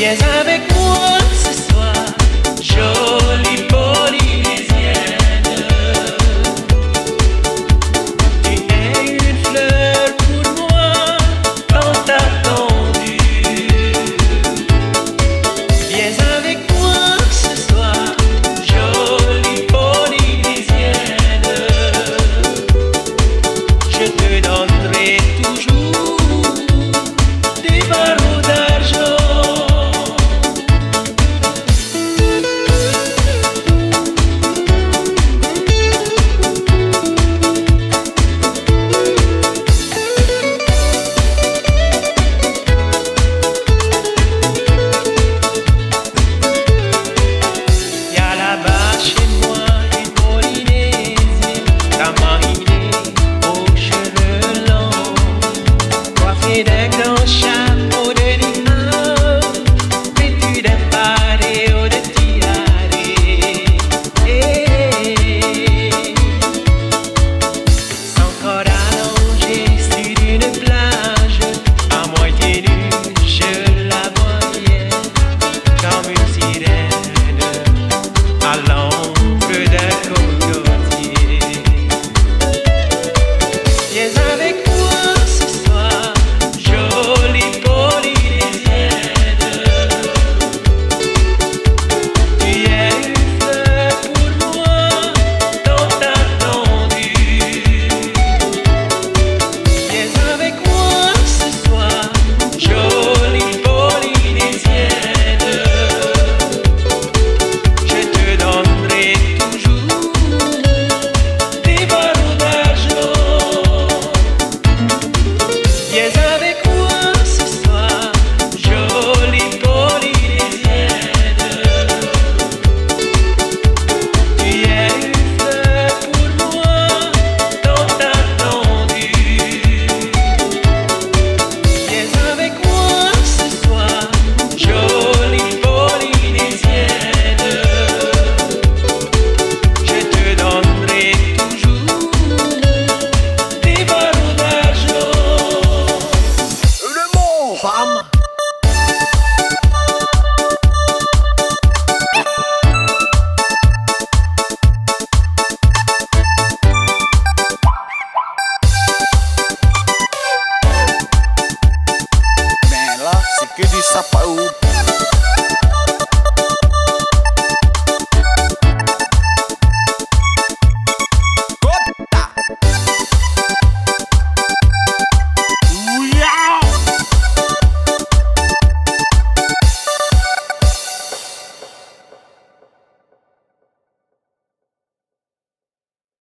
Yes, de o